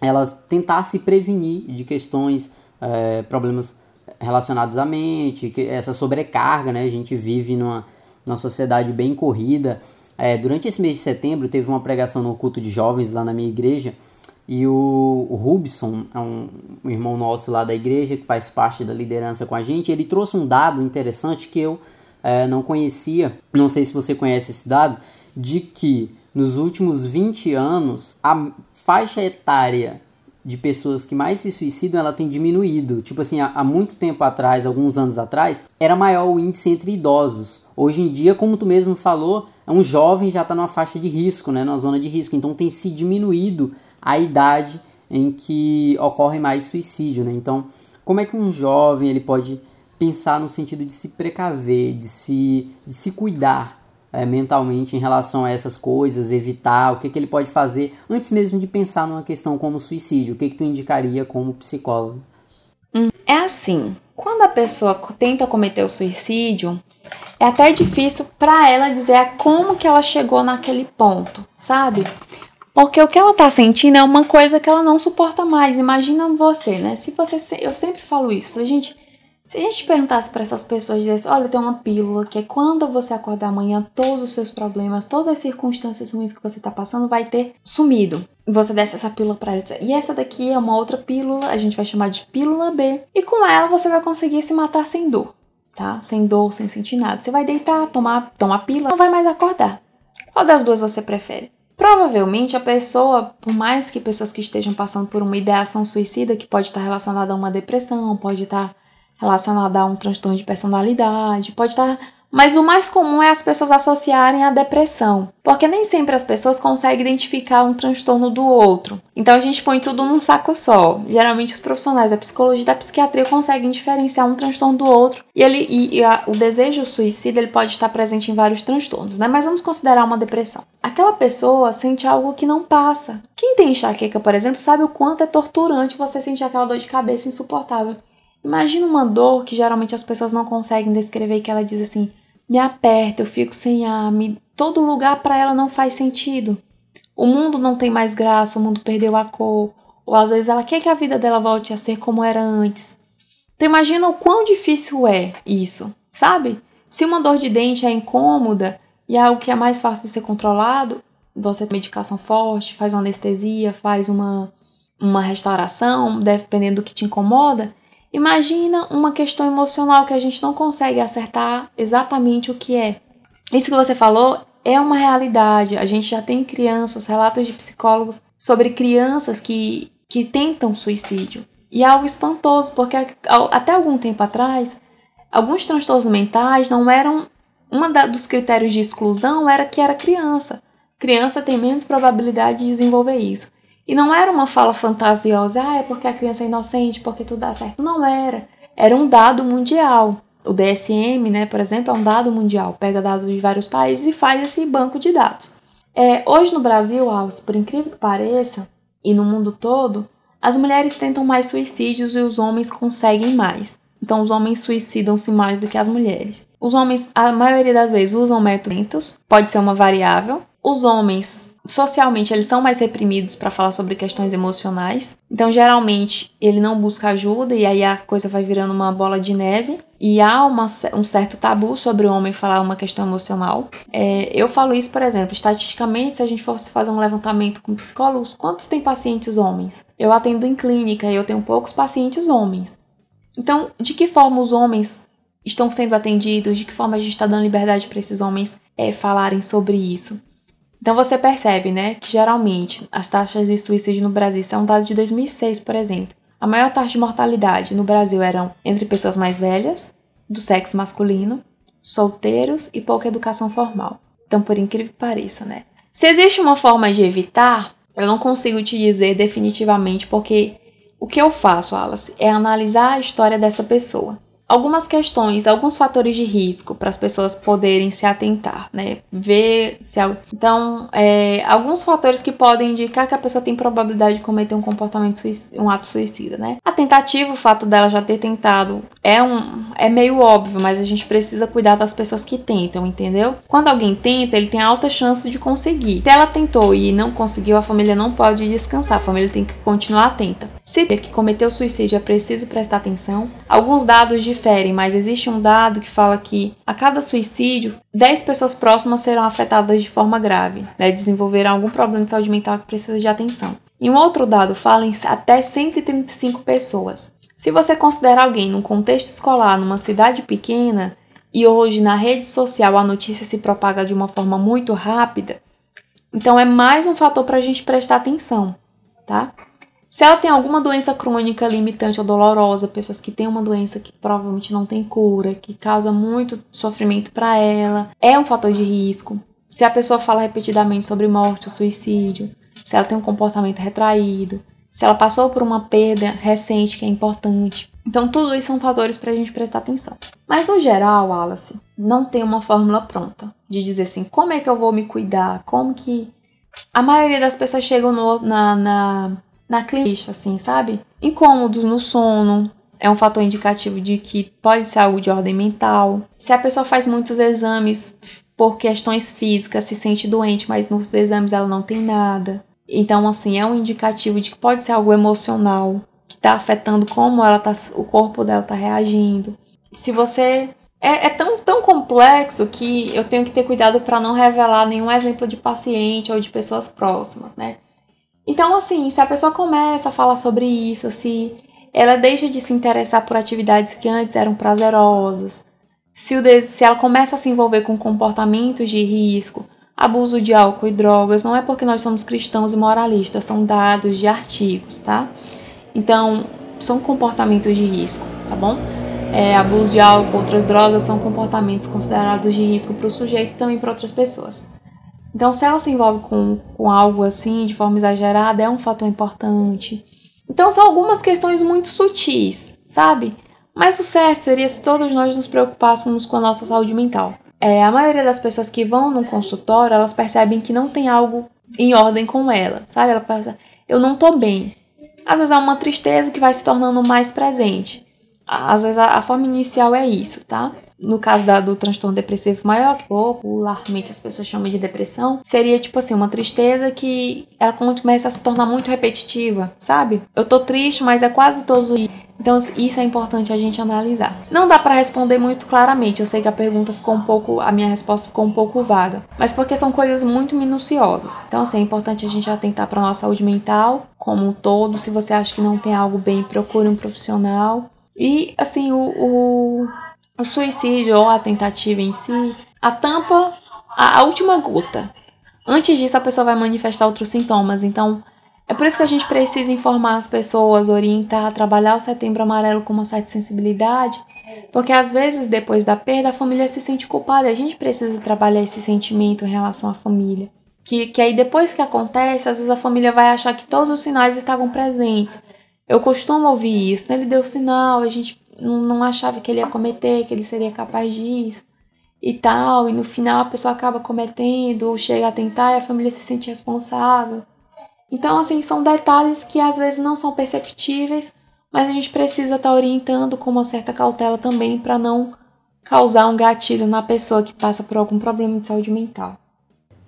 ela tentar se prevenir de questões, é, problemas relacionados à mente, que essa sobrecarga, né? A gente vive numa numa sociedade bem corrida. É, durante esse mês de setembro teve uma pregação no culto de jovens lá na minha igreja e o, Rubson, é um, irmão nosso lá da igreja que faz parte da liderança com a gente, ele trouxe um dado interessante que eu é, não conhecia, não sei se você conhece esse dado, de que nos últimos 20 anos a faixa etária de pessoas que mais se suicidam ela tem diminuído. Tipo assim, há, há muito tempo atrás, alguns anos atrás, era maior o índice entre idosos. Hoje em dia, como tu mesmo falou, um jovem já está numa faixa de risco, né, numa zona de risco. Então tem se diminuído a idade em que ocorre mais suicídio, né? Então como é que um jovem ele pode pensar no sentido de se precaver, de se, de se cuidar é, mentalmente em relação a essas coisas, evitar, o que, que ele pode fazer antes mesmo de pensar numa questão como suicídio? O que, que tu indicaria como psicólogo? Hum, é assim, quando a pessoa tenta cometer o suicídio, é até difícil para ela dizer como que ela chegou naquele ponto, sabe? Porque o que ela tá sentindo é uma coisa que ela não suporta mais. Imagina você, né? Se você. Eu sempre falo isso. Falei, gente, se a gente perguntasse para essas pessoas, dissesse, olha, tem uma pílula que é quando você acordar amanhã, todos os seus problemas, todas as circunstâncias ruins que você está passando vai ter sumido. E você desse essa pílula para ela. E essa daqui é uma outra pílula, a gente vai chamar de pílula B. E com ela você vai conseguir se matar sem dor, tá? Sem dor, sem sentir nada. Você vai deitar, tomar, tomar pílula, não vai mais acordar. Qual das duas você prefere? Provavelmente a pessoa, por mais que pessoas que estejam passando por uma ideação suicida, que pode estar relacionada a uma depressão, pode estar relacionada a um transtorno de personalidade, pode estar. Mas o mais comum é as pessoas associarem a depressão, porque nem sempre as pessoas conseguem identificar um transtorno do outro. Então a gente põe tudo num saco só. Geralmente os profissionais da psicologia e da psiquiatria conseguem diferenciar um transtorno do outro e ele e, e a, o desejo suicida ele pode estar presente em vários transtornos, né? Mas vamos considerar uma depressão. Aquela pessoa sente algo que não passa. Quem tem enxaqueca, por exemplo, sabe o quanto é torturante você sentir aquela dor de cabeça insuportável. Imagina uma dor que geralmente as pessoas não conseguem descrever, que ela diz assim: me aperta, eu fico sem ar, me... todo lugar para ela não faz sentido. O mundo não tem mais graça, o mundo perdeu a cor, ou às vezes ela quer que a vida dela volte a ser como era antes. Então imagina o quão difícil é isso, sabe? Se uma dor de dente é incômoda e é algo que é mais fácil de ser controlado, você tem medicação forte, faz uma anestesia, faz uma, uma restauração, dependendo do que te incomoda, Imagina uma questão emocional que a gente não consegue acertar exatamente o que é. Isso que você falou é uma realidade. A gente já tem crianças, relatos de psicólogos sobre crianças que, que tentam suicídio. E é algo espantoso, porque até algum tempo atrás, alguns transtornos mentais não eram. Um dos critérios de exclusão era que era criança. Criança tem menos probabilidade de desenvolver isso. E não era uma fala fantasiosa, ah, é porque a criança é inocente, porque tudo dá certo. Não era. Era um dado mundial. O DSM, né, por exemplo, é um dado mundial. Pega dados de vários países e faz esse banco de dados. É, hoje no Brasil, Alice, por incrível que pareça, e no mundo todo, as mulheres tentam mais suicídios e os homens conseguem mais. Então, os homens suicidam-se mais do que as mulheres. Os homens, a maioria das vezes, usam métodos, pode ser uma variável. Os homens socialmente eles são mais reprimidos para falar sobre questões emocionais. Então, geralmente, ele não busca ajuda e aí a coisa vai virando uma bola de neve. E há uma, um certo tabu sobre o homem falar uma questão emocional. É, eu falo isso, por exemplo, estatisticamente, se a gente fosse fazer um levantamento com psicólogos, quantos tem pacientes homens? Eu atendo em clínica e eu tenho poucos pacientes homens. Então, de que forma os homens estão sendo atendidos? De que forma a gente está dando liberdade para esses homens é, falarem sobre isso? Então você percebe, né, que geralmente as taxas de suicídio no Brasil são dados de 2006, por exemplo. A maior taxa de mortalidade no Brasil eram entre pessoas mais velhas, do sexo masculino, solteiros e pouca educação formal. Então, por incrível que pareça, né? Se existe uma forma de evitar, eu não consigo te dizer definitivamente, porque o que eu faço, Alice, é analisar a história dessa pessoa algumas questões, alguns fatores de risco para as pessoas poderem se atentar, né? Ver se então é, alguns fatores que podem indicar que a pessoa tem probabilidade de cometer um comportamento um ato suicida, né? A tentativa, o fato dela já ter tentado é um é meio óbvio, mas a gente precisa cuidar das pessoas que tentam, entendeu? Quando alguém tenta, ele tem alta chance de conseguir. Se ela tentou e não conseguiu, a família não pode descansar, a família tem que continuar atenta. Se ter que cometeu suicídio é preciso prestar atenção. Alguns dados de diferem, mas existe um dado que fala que a cada suicídio, 10 pessoas próximas serão afetadas de forma grave, né, desenvolverão algum problema de saúde mental que precisa de atenção. E um outro dado fala em até 135 pessoas. Se você considera alguém num contexto escolar, numa cidade pequena, e hoje na rede social a notícia se propaga de uma forma muito rápida, então é mais um fator para a gente prestar atenção, tá? Se ela tem alguma doença crônica limitante ou dolorosa, pessoas que têm uma doença que provavelmente não tem cura, que causa muito sofrimento para ela, é um fator de risco. Se a pessoa fala repetidamente sobre morte ou suicídio, se ela tem um comportamento retraído, se ela passou por uma perda recente que é importante. Então, tudo isso são fatores para a gente prestar atenção. Mas, no geral, Wallace, não tem uma fórmula pronta de dizer assim, como é que eu vou me cuidar, como que... A maioria das pessoas chegam no, na, na, na clínica, assim, sabe? Incômodos no sono, é um fator indicativo de que pode ser algo de ordem mental. Se a pessoa faz muitos exames por questões físicas, se sente doente, mas nos exames ela não tem nada. Então, assim, é um indicativo de que pode ser algo emocional que está afetando como ela tá, o corpo dela está reagindo. Se você é, é, tão, tão complexo que eu tenho que ter cuidado para não revelar nenhum exemplo de paciente ou de pessoas próximas, né? Então, assim, se a pessoa começa a falar sobre isso, se ela deixa de se interessar por atividades que antes eram prazerosas, se, o, se ela começa a se envolver com comportamentos de risco, abuso de álcool e drogas, não é porque nós somos cristãos e moralistas, são dados de artigos, tá? Então, são comportamentos de risco, tá bom? É, abuso de álcool, outras drogas são comportamentos considerados de risco para o sujeito e também para outras pessoas. Então, se ela se envolve com, com algo assim de forma exagerada, é um fator importante. Então, são algumas questões muito sutis, sabe? Mas o certo seria se todos nós nos preocupássemos com a nossa saúde mental. É, a maioria das pessoas que vão no consultório, elas percebem que não tem algo em ordem com ela, sabe? Ela pensa, eu não tô bem. Às vezes é uma tristeza que vai se tornando mais presente. Às vezes a, a forma inicial é isso, tá? No caso da, do transtorno depressivo maior, que popularmente as pessoas chamam de depressão, seria tipo assim, uma tristeza que ela começa a se tornar muito repetitiva, sabe? Eu tô triste, mas é quase todos os. Então isso é importante a gente analisar. Não dá para responder muito claramente. Eu sei que a pergunta ficou um pouco, a minha resposta ficou um pouco vaga, mas porque são coisas muito minuciosas. Então assim, é importante a gente atentar para nossa saúde mental como um todo. Se você acha que não tem algo bem, procure um profissional. E assim, o, o o suicídio ou a tentativa em si, a tampa, a, a última gota. Antes disso, a pessoa vai manifestar outros sintomas. Então, é por isso que a gente precisa informar as pessoas, orientar, trabalhar o setembro amarelo com uma certa sensibilidade, porque às vezes, depois da perda, a família se sente culpada. A gente precisa trabalhar esse sentimento em relação à família. Que, que aí, depois que acontece, às vezes a família vai achar que todos os sinais estavam presentes. Eu costumo ouvir isso, né? Ele deu sinal, a gente não, achava que ele ia cometer, que ele seria capaz disso e tal, e no final a pessoa acaba cometendo ou chega a tentar e a família se sente responsável. Então, assim, são detalhes que às vezes não são perceptíveis, mas a gente precisa estar tá orientando com uma certa cautela também para não causar um gatilho na pessoa que passa por algum problema de saúde mental.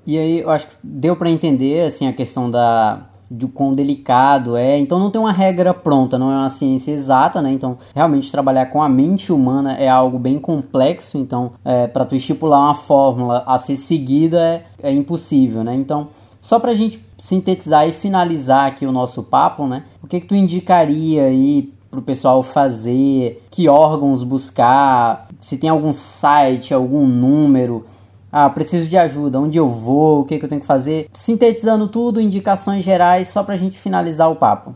E aí, eu acho que deu para entender assim a questão da de quão delicado é. Então não tem uma regra pronta, não é uma ciência exata, né? Então realmente trabalhar com a mente humana é algo bem complexo. Então é, para tu estipular uma fórmula a ser seguida é, é impossível, né? Então só para a gente sintetizar e finalizar aqui o nosso papo, né? O que que tu indicaria aí pro pessoal fazer? Que órgãos buscar? Se tem algum site, algum número? Ah, preciso de ajuda, onde eu vou, o que, que eu tenho que fazer. Sintetizando tudo, indicações gerais, só para a gente finalizar o papo.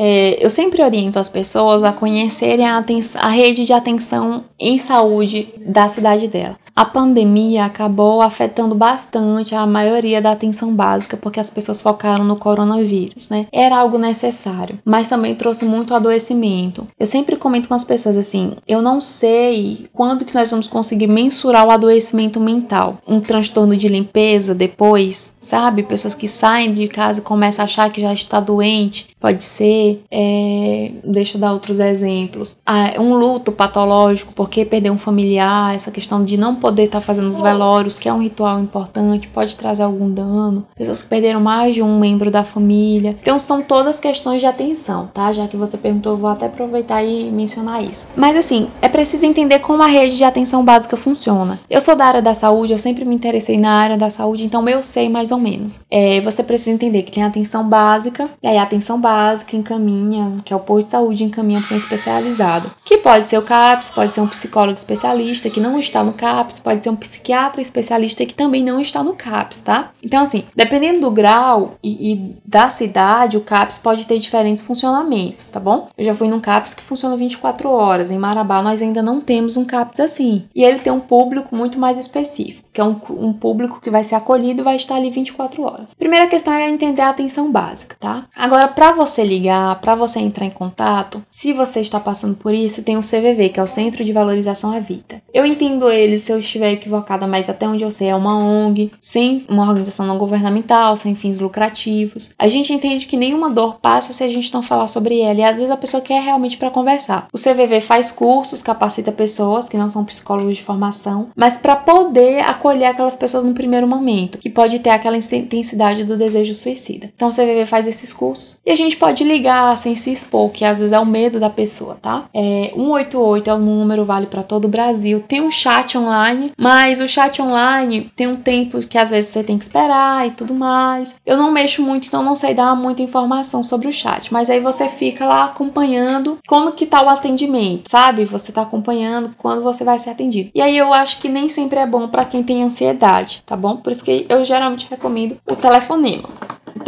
É, eu sempre oriento as pessoas a conhecerem a, a, rede de atenção em saúde da cidade dela. A pandemia acabou afetando bastante a maioria da atenção básica porque as pessoas focaram no coronavírus, né? Era algo necessário, mas também trouxe muito adoecimento. Eu sempre comento com as pessoas assim: eu não sei quando que nós vamos conseguir mensurar o adoecimento mental. Um transtorno de limpeza depois, sabe? Pessoas que saem de casa e começam a achar que já está doente, pode ser. É... Deixa eu dar outros exemplos. Ah, um luto patológico porque perdeu um familiar, essa questão de não poder poder estar tá fazendo os velórios, que é um ritual importante, pode trazer algum dano. Pessoas que perderam mais de um membro da família. Então são todas questões de atenção, tá? Já que você perguntou, eu vou até aproveitar e mencionar isso. Mas assim, é preciso entender como a rede de atenção básica funciona. Eu sou da área da saúde, eu sempre me interessei na área da saúde, então eu sei mais ou menos. É, você precisa entender que tem atenção básica, e aí a atenção básica encaminha, que é o posto de saúde encaminha para um especializado, que pode ser o CAPS, pode ser um psicólogo especialista que não está no CAPS, pode ser um psiquiatra especialista que também não está no CAPS, tá? Então, assim, dependendo do grau e, e, da cidade, o CAPS pode ter diferentes funcionamentos, tá bom? Eu já fui num CAPS que funciona 24 horas. Em Marabá, nós ainda não temos um CAPS assim. E ele tem um público muito mais específico. Que é um, um público que vai ser acolhido e vai estar ali 24 horas. Primeira questão é entender a atenção básica, tá? Agora, para você ligar, para você entrar em contato, se você está passando por isso, tem o CVV, que é o Centro de Valorização à Vida. Eu entendo ele, se eu estiver equivocada, mas até onde eu sei é uma ONG, sem uma organização não governamental, sem fins lucrativos. A gente entende que nenhuma dor passa se a gente não falar sobre ela, e às vezes a pessoa quer realmente para conversar. O CVV faz cursos, capacita pessoas que não são psicólogos de formação, mas para poder acolher aquelas pessoas no primeiro momento, que pode ter aquela intensidade do desejo suicida. Então o CVV faz esses cursos e a gente pode ligar sem se expor, que às vezes é o medo da pessoa, tá? É, 188 é o número, vale para todo o Brasil. Tem um chat online, mas o chat online tem um tempo que às vezes você tem que esperar e tudo mais. Eu não mexo muito, então não sei dar muita informação sobre o chat, mas aí você fica lá acompanhando como que tá o atendimento, sabe? Você tá acompanhando quando você vai ser atendido. E aí eu acho que nem sempre é bom para quem tem ansiedade, tá bom? Por isso que eu geralmente recomendo o telefonema.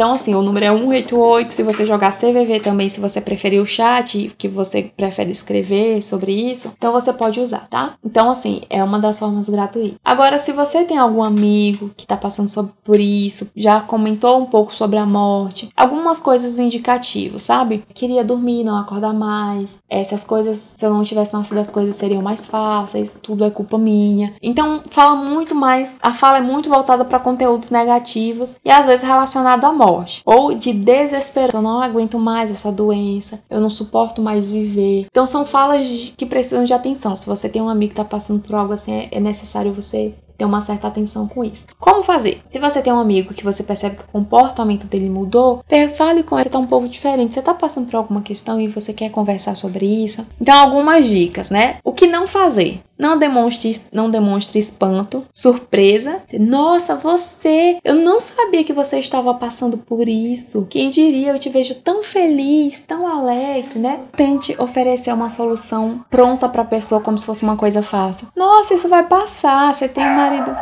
Então, assim, o número é 188. Se você jogar CVV também, se você preferir o chat, que você prefere escrever sobre isso, então você pode usar, tá? Então, assim, é uma das formas gratuitas. Agora, se você tem algum amigo que tá passando por isso, já comentou um pouco sobre a morte, algumas coisas indicativas, sabe? Queria dormir, não acordar mais. Essas coisas, se eu não tivesse nascido, as coisas seriam mais fáceis, tudo é culpa minha. Então, fala muito mais, a fala é muito voltada para conteúdos negativos e às vezes relacionado à morte ou de desesperação. Eu não aguento mais essa doença, eu não suporto mais viver. Então são falas que precisam de atenção. Se você tem um amigo que está passando por algo assim, é necessário você ter uma certa atenção com isso. Como fazer? Se você tem um amigo que você percebe que o comportamento dele mudou, fale com ele, você tá um pouco diferente. Você tá passando por alguma questão e você quer conversar sobre isso? Então, algumas dicas, né? O que não fazer? Não demonstre, não demonstre espanto, surpresa. Nossa, você! Eu não sabia que você estava passando por isso. Quem diria, eu te vejo tão feliz, tão alegre, né? Tente oferecer uma solução pronta para a pessoa como se fosse uma coisa fácil. Nossa, isso vai passar. Você tem uma marido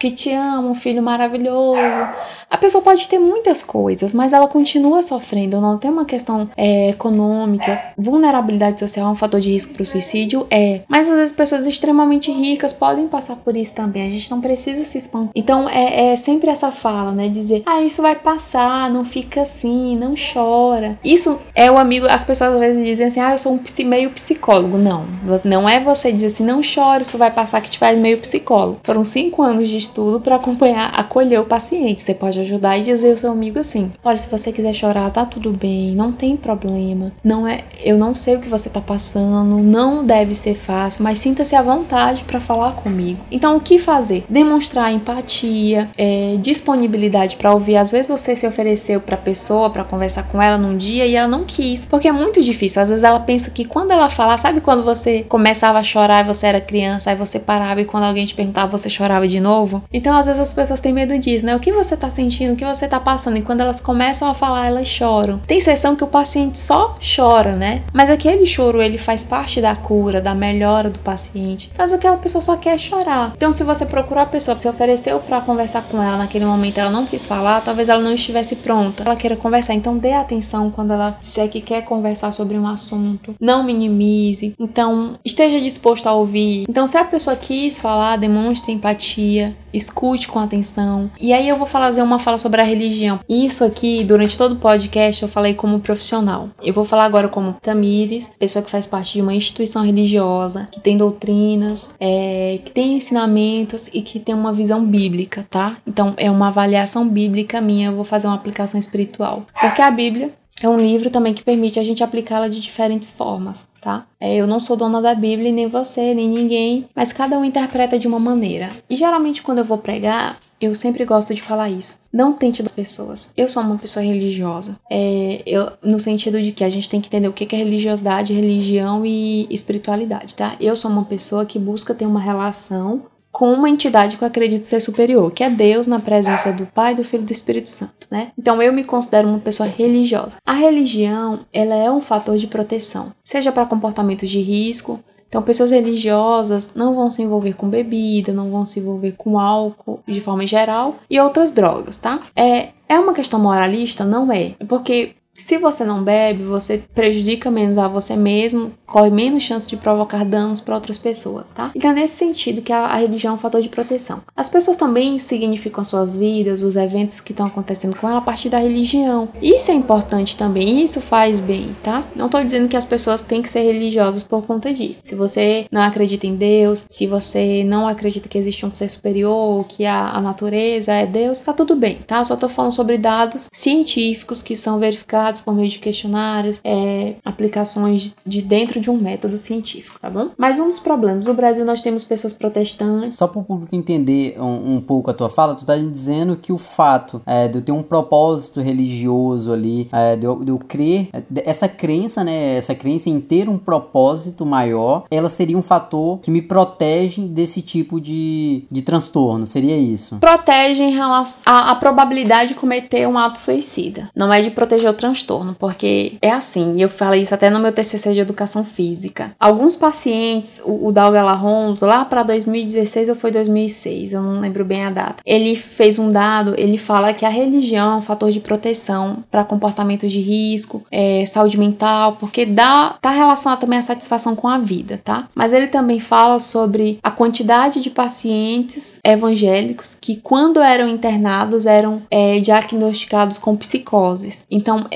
que te ama, um filho maravilhoso. A pessoa pode ter muitas coisas, mas ela continua sofrendo. Não tem uma questão é, econômica. Vulnerabilidade social é um fator de risco para o suicídio? É. Mas às vezes pessoas extremamente ricas podem passar por isso também. A gente não precisa se espantar. Então é, é sempre essa fala, né? Dizer, ah, isso vai passar, não fica assim, não chora. Isso é o amigo. As pessoas às vezes dizem assim, ah, eu sou um meio psicólogo. Não. Não é você dizer assim, não chora, isso vai passar que te faz meio psicólogo. Foram cinco anos de estudo para acompanhar, acolher o paciente. Você pode ajudar e dizer ao seu amigo assim: olha, se você quiser chorar, tá tudo bem, não tem problema. Não é, eu não sei o que você tá passando, não deve ser fácil, mas sinta-se à vontade para falar comigo. Então, o que fazer? Demonstrar empatia, é, disponibilidade para ouvir. Às vezes você se ofereceu para pessoa para conversar com ela num dia e ela não quis, porque é muito difícil. Às vezes ela pensa que quando ela falar, sabe quando você começava a chorar e você era criança, aí você parava e quando alguém te perguntava você chorava de novo. Então, às vezes as pessoas têm medo disso, né? O que você tá sentindo, o que você tá passando. E quando elas começam a falar, elas choram. Tem sessão que o paciente só chora, né? Mas aquele choro, ele faz parte da cura, da melhora do paciente. Caso aquela pessoa só quer chorar. Então, se você procurou a pessoa, se ofereceu para conversar com ela naquele momento, ela não quis falar, talvez ela não estivesse pronta. Ela queira conversar. Então, dê atenção quando ela disser que quer conversar sobre um assunto. Não minimize. Então, esteja disposto a ouvir. Então, se a pessoa quis falar, demonstre empatia escute com atenção. E aí eu vou fazer uma fala sobre a religião. Isso aqui, durante todo o podcast, eu falei como profissional. Eu vou falar agora como Tamires, pessoa que faz parte de uma instituição religiosa, que tem doutrinas, é, que tem ensinamentos e que tem uma visão bíblica, tá? Então é uma avaliação bíblica minha, eu vou fazer uma aplicação espiritual. Porque a Bíblia é um livro também que permite a gente aplicá-la de diferentes formas, tá? É, eu não sou dona da Bíblia, nem você, nem ninguém, mas cada um interpreta de uma maneira. E geralmente quando eu vou pregar, eu sempre gosto de falar isso. Não tente das pessoas. Eu sou uma pessoa religiosa. É, eu, no sentido de que a gente tem que entender o que é religiosidade, religião e espiritualidade, tá? Eu sou uma pessoa que busca ter uma relação com uma entidade que eu acredito ser superior, que é Deus na presença do Pai, do Filho e do Espírito Santo, né? Então eu me considero uma pessoa religiosa. A religião, ela é um fator de proteção, seja para comportamentos de risco, então, pessoas religiosas não vão se envolver com bebida, não vão se envolver com álcool de forma geral e outras drogas, tá? É, é uma questão moralista? Não é. Porque Se você não bebe, você prejudica menos a você mesmo, corre menos chance de provocar danos para outras pessoas, tá? Então é nesse sentido que a, a, religião é um fator de proteção. As pessoas também significam suas vidas, os eventos que estão acontecendo com ela a partir da religião. Isso é importante também, isso faz bem, tá? Não estou dizendo que as pessoas têm que ser religiosas por conta disso. Se você não acredita em Deus, se você não acredita que existe um ser superior, que a, a natureza é Deus, tá tudo bem, tá? Eu só tô falando sobre dados científicos que são verificados por meio de questionários, é, aplicações de dentro de um método científico, tá bom? Mas um dos problemas, no Brasil nós temos pessoas protestantes. Só para o público entender um, um, pouco a tua fala, tu tá dizendo que o fato é, de eu ter um propósito religioso ali, é, de, eu, de eu crer, essa crença, né, essa crença em ter um propósito maior, ela seria um fator que me protege desse tipo de, de transtorno, seria isso? Protege em relação à, à probabilidade de cometer um ato suicida. Não é de proteger o transtorno, porque é assim, e eu falei isso até no meu TCC de educação física. Alguns pacientes, o, o Dalga Larronto, lá para 2016 ou foi 2006, eu não lembro bem a data, ele fez um dado, ele fala que a religião é um fator de proteção para comportamentos de risco, é, saúde mental, porque dá, tá relacionado também à satisfação com a vida, tá? Mas ele também fala sobre a quantidade de pacientes evangélicos que, quando eram internados, eram é, diagnosticados com psicoses. Então,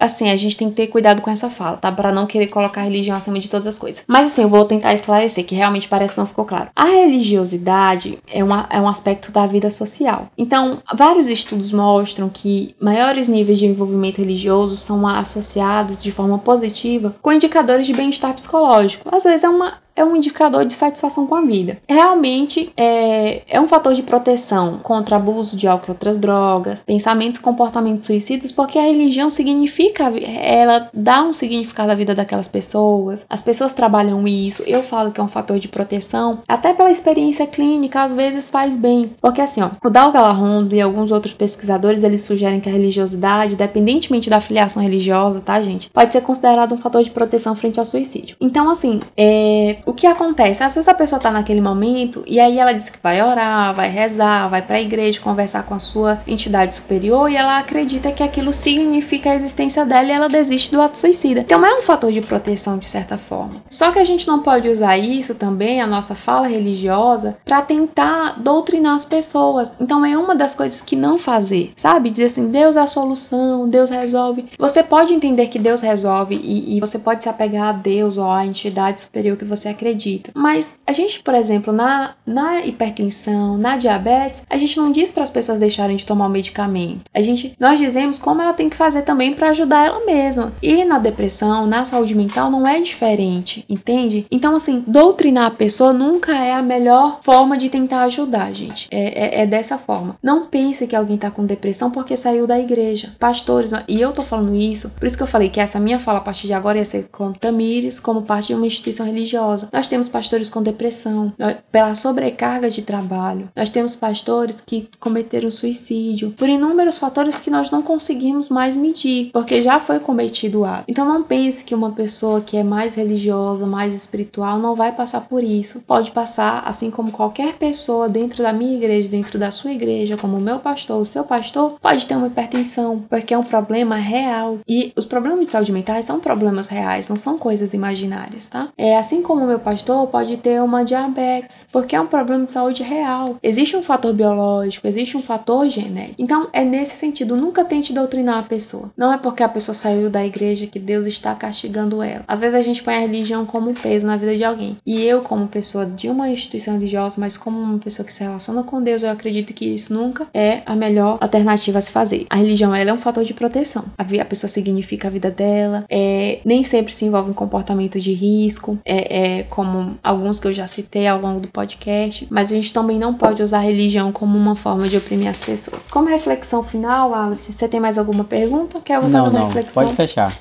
assim, a gente tem que ter cuidado com essa fala, tá? Para não querer colocar a religião acima de todas as coisas. Mas, assim, eu vou tentar esclarecer, que realmente parece que não ficou claro. A religiosidade é, uma, é um aspecto da vida social. Então, vários estudos mostram que maiores níveis de envolvimento religioso são associados de forma positiva com indicadores de bem-estar psicológico. Às vezes é uma é um indicador de satisfação com a vida. Realmente é, é um fator de proteção contra abuso de álcool e outras drogas, pensamentos e comportamentos suicidas, porque a religião significa, ela dá um significado à vida daquelas pessoas, as pessoas trabalham isso. Eu falo que é um fator de proteção, até pela experiência clínica, às vezes faz bem. Porque assim, ó, o Dal Galarrondo e alguns outros pesquisadores, eles sugerem que a religiosidade, independentemente da filiação religiosa, tá, gente, pode ser considerado um fator de proteção frente ao suicídio. Então, assim, é, o que acontece? Às vezes a pessoa tá naquele momento e aí ela diz que vai orar, vai rezar, vai para a igreja conversar com a sua entidade superior e ela acredita que aquilo significa a existência dela e ela desiste do ato suicida. Então é um fator de proteção de certa forma. Só que a gente não pode usar isso também, a nossa fala religiosa, para tentar doutrinar as pessoas. Então é uma das coisas que não fazer, sabe? Dizer assim, Deus é a solução, Deus resolve. Você pode entender que Deus resolve e, e você pode se apegar a Deus ou à entidade superior que você acredita. Mas a gente, por exemplo, na, na hipertensão, na diabetes, a gente não diz para as pessoas deixarem de tomar o medicamento. A gente, nós dizemos como ela tem que fazer também para ajudar ela mesma. E na depressão, na saúde mental, não é diferente, entende? Então, assim, doutrinar a pessoa nunca é a melhor forma de tentar ajudar, gente. É, é, é dessa forma. Não pense que alguém tá com depressão porque saiu da igreja. Pastores, e eu tô falando isso, por isso que eu falei que essa minha fala a partir de agora ia ser com Tamires, como parte de uma instituição religiosa. Nós temos pastores com depressão, pela sobrecarga de trabalho. Nós temos pastores que cometeram suicídio, por inúmeros fatores que nós não conseguimos mais medir, porque já foi cometido o ato. Então não pense que uma pessoa que é mais religiosa, mais espiritual, não vai passar por isso. Pode passar, assim como qualquer pessoa dentro da minha igreja, dentro da sua igreja, como o meu pastor, o seu pastor, pode ter uma hipertensão, porque é um problema real. E os problemas de saúde mental são problemas reais, não são coisas imaginárias, tá? É assim como o meu pastor pode ter uma diabetes, porque é um problema de saúde real. Existe um fator biológico, existe um fator genético. Então, é nesse sentido, nunca tente doutrinar a pessoa. Não é porque a pessoa saiu da igreja que Deus está castigando ela. Às vezes a gente põe a religião como um peso na vida de alguém. E eu, como pessoa de uma instituição religiosa, mas como uma pessoa que se relaciona com Deus, eu acredito que isso nunca é a melhor alternativa a se fazer. A religião ela é um fator de proteção. A, pessoa significa a vida dela, é, nem sempre se envolve em comportamento de risco, é, é como alguns que eu já citei ao longo do podcast, mas a gente também não pode usar a religião como uma forma de oprimir as pessoas. Como reflexão final, Alice, você tem mais alguma pergunta? Quer vou não, fazer uma não, reflexão? Pode fechar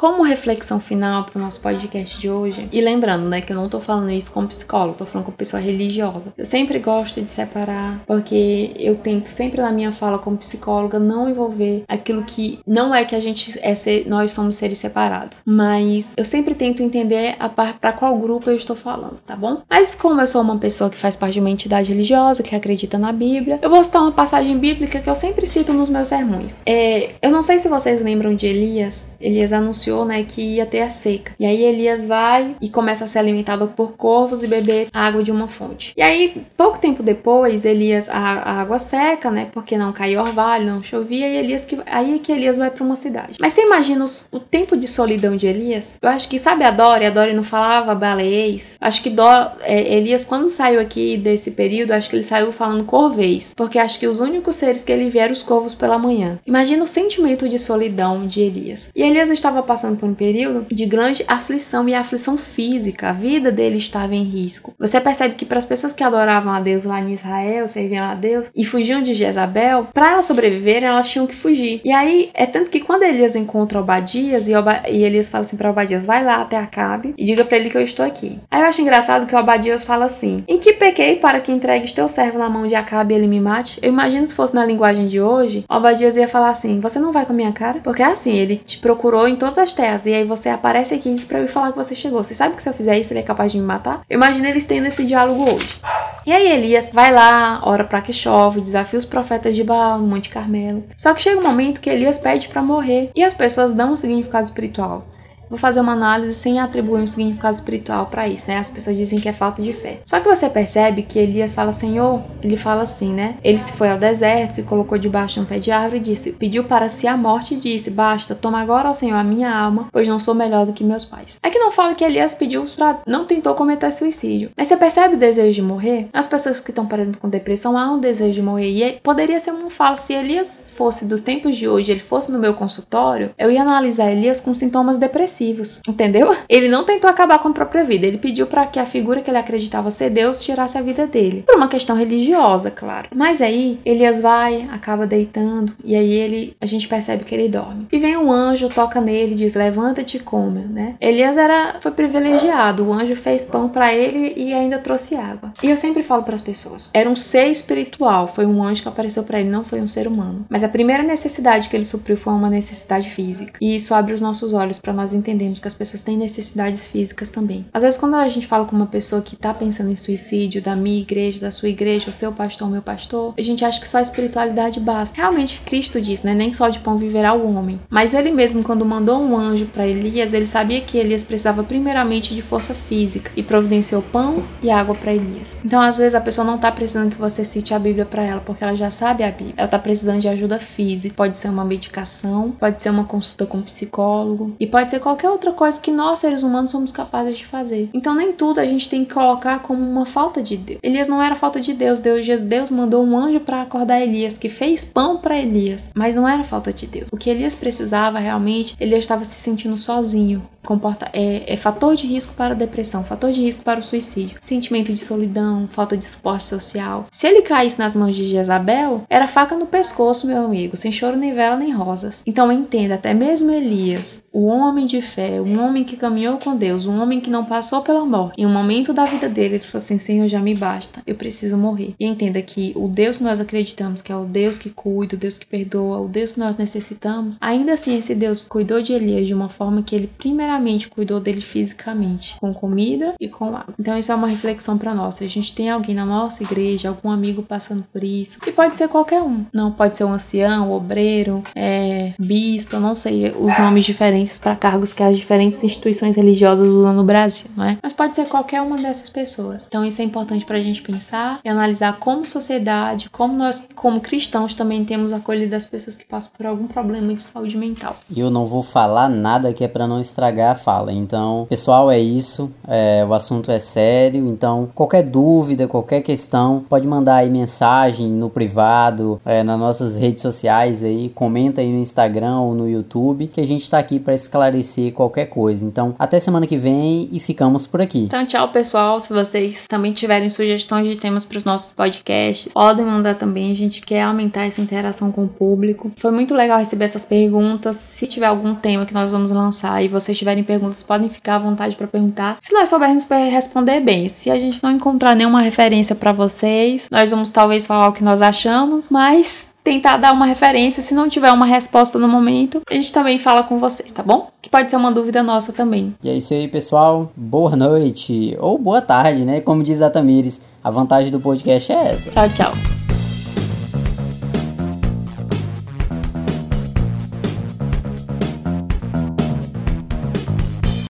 como reflexão final para o nosso podcast de hoje, e lembrando, né, que eu não tô falando isso como psicólogo, tô falando como pessoa religiosa. Eu sempre gosto de separar, porque eu tento sempre na minha fala como psicóloga não envolver aquilo que não é que a gente é ser, nós somos seres separados, mas eu sempre tento entender para qual grupo eu estou falando, tá bom? Mas como eu sou uma pessoa que faz parte de uma entidade religiosa, que acredita na Bíblia, eu vou citar uma passagem bíblica que eu sempre cito nos meus sermões. É, eu não sei se vocês lembram de Elias. Elias anunciou, né, que ia ter a seca. E aí Elias vai e começa a ser alimentado por corvos e beber água de uma fonte. E aí, pouco tempo depois, Elias a, a água seca, né, porque não caiu orvalho, não chovia, e Elias que aí é que Elias vai para uma cidade. Mas você imagina os, o tempo de solidão de Elias? Eu acho que sabe a Dori, a Dori não falava baleês. Acho que Dó, é, Elias quando saiu aqui desse período, acho que ele saiu falando corvês, porque acho que os únicos seres que ele via eram os corvos pela manhã. Imagina o sentimento de solidão de Elias. E Elias estava passando por um período de grande aflição e aflição física. A vida dele estava em risco. Você percebe que para as pessoas que adoravam a Deus lá em Israel, serviam a Deus e fugiam de Jezabel, para elas sobreviverem, elas tinham que fugir. E aí é tanto que quando Elias encontra Obadias e, Oba e Elias fala assim para Obadias: vai lá até Acabe e diga para ele que eu estou aqui. Aí eu acho engraçado que Obadias fala assim: em que pequei para que entregues teu servo na mão de Acabe e ele me mate? Eu imagino se fosse na linguagem de hoje, Obadias ia falar assim: você não vai com a minha cara? Porque é assim, ele te procurou em todas as terras e aí você aparece aqui e diz pra eu falar que você chegou. Você sabe que se eu fizer isso ele é capaz de me matar? Eu imagino eles tendo esse diálogo hoje. E aí Elias vai lá, ora para que chove, desafia os profetas de Baal Monte Carmelo. Só que chega um momento que Elias pede para morrer e as pessoas dão um significado espiritual vou fazer uma análise sem atribuir um significado espiritual para isso, né? As pessoas dizem que é falta de fé. Só que você percebe que Elias fala, Senhor, ele fala assim, né? Ele se foi ao deserto, se colocou debaixo de um pé de árvore e disse, pediu para si a morte e disse, basta, toma agora, ó Senhor, a minha alma, pois não sou melhor do que meus pais. É que não fala que Elias pediu para, não tentou cometer suicídio. Mas você percebe o desejo de morrer? As pessoas que estão, por exemplo, com depressão, há um desejo de morrer. E é, poderia ser uma fala, se Elias fosse dos tempos de hoje, ele fosse no meu consultório, eu ia analisar Elias com sintomas depressivos, entendeu? Ele não tentou acabar com a própria vida, ele pediu para que a figura que ele acreditava ser Deus tirasse a vida dele. Por uma questão religiosa, claro. Mas aí Elias vai, acaba deitando e aí ele a gente percebe que ele dorme. E vem um anjo, toca nele diz: "Levanta-te e come", né? Elias era foi privilegiado, o anjo fez pão para ele e ainda trouxe água. E eu sempre falo para as pessoas, era um ser espiritual, foi um anjo que apareceu para ele, não foi um ser humano. Mas a primeira necessidade que ele supriu foi uma necessidade física. E isso abre os nossos olhos para nós entendermos que as pessoas têm necessidades físicas também. Às vezes, quando a gente fala com uma pessoa que tá pensando em suicídio, da minha igreja, da sua igreja, o seu pastor, o meu pastor, a gente acha que só a espiritualidade basta. Realmente, Cristo diz, né? Nem só de pão viverá o homem. Mas ele mesmo, quando mandou um anjo para Elias, ele sabia que Elias precisava primeiramente de força física e providenciou pão e água para Elias. Então, às vezes, a pessoa não tá precisando que você cite a Bíblia para ela, porque ela já sabe a Bíblia. Ela tá precisando de ajuda física. Pode ser uma medicação, pode ser uma consulta com um psicólogo e pode ser qualquer outra coisa que nós, seres humanos, somos capazes de fazer. Então nem tudo a gente tem que colocar como uma falta de Deus. Elias não era falta de Deus. Deus, Deus mandou um anjo para acordar Elias, que fez pão para Elias, mas não era falta de Deus. O que Elias precisava realmente, Elias estava se sentindo sozinho. Comporta, é, é fator de risco para a depressão, fator de risco para o suicídio, sentimento de solidão, falta de suporte social. Se ele caísse nas mãos de Jezabel, era faca no pescoço, meu amigo, sem choro nem vela nem rosas. Então entenda, até mesmo Elias, o homem de fé, um homem que caminhou com Deus, um homem que não passou pela morte, em um momento da vida dele, ele falou assim: Senhor, já me basta, eu preciso morrer. E entenda que o Deus que nós acreditamos, que é o Deus que cuida, o Deus que perdoa, o Deus que nós necessitamos, ainda assim esse Deus cuidou de Elias de uma forma que ele primeiramente cuidou dele fisicamente, com comida e com água. Então isso é uma reflexão para nós. Se a gente tem alguém na nossa igreja, algum amigo passando por isso, e pode ser qualquer um, não pode ser um ancião, obreiro, é, bispo, eu não sei os nomes diferentes para cargos que as diferentes instituições religiosas usam no Brasil, não é? Mas pode ser qualquer uma dessas pessoas. Então isso é importante para a gente pensar e analisar como sociedade, como nós, como cristãos, também temos acolhido as pessoas que passam por algum problema de saúde mental. E eu não vou falar nada que é para não estragar PH fala. Então, pessoal, é isso. É, o assunto é sério. Então, qualquer dúvida, qualquer questão, pode mandar aí mensagem no privado, é, nas nossas redes sociais aí, comenta aí no Instagram ou no YouTube, que a gente tá aqui para qualquer coisa. Então, até semana que vem e ficamos por aqui. Então, tchau, pessoal. Se vocês também tiverem sugestões de temas para os nossos podcasts, podem mandar também. A gente quer aumentar essa interação com o público. Foi muito legal receber essas perguntas. Se tiver algum tema que nós vamos lançar e vocês tiverem perguntas, podem ficar à vontade para perguntar. Se nós soubermos responder bem, se a gente não encontrar nenhuma referência para vocês, nós vamos talvez falar o que nós achamos, mas tentar dar uma referência. Se não tiver uma resposta no momento, a gente também fala com vocês, tá bom? Que pode ser uma dúvida nossa também. E é isso aí, pessoal. Boa noite ou boa tarde, né? Como diz a Tamires, a vantagem do podcast é essa. Tchau, tchau.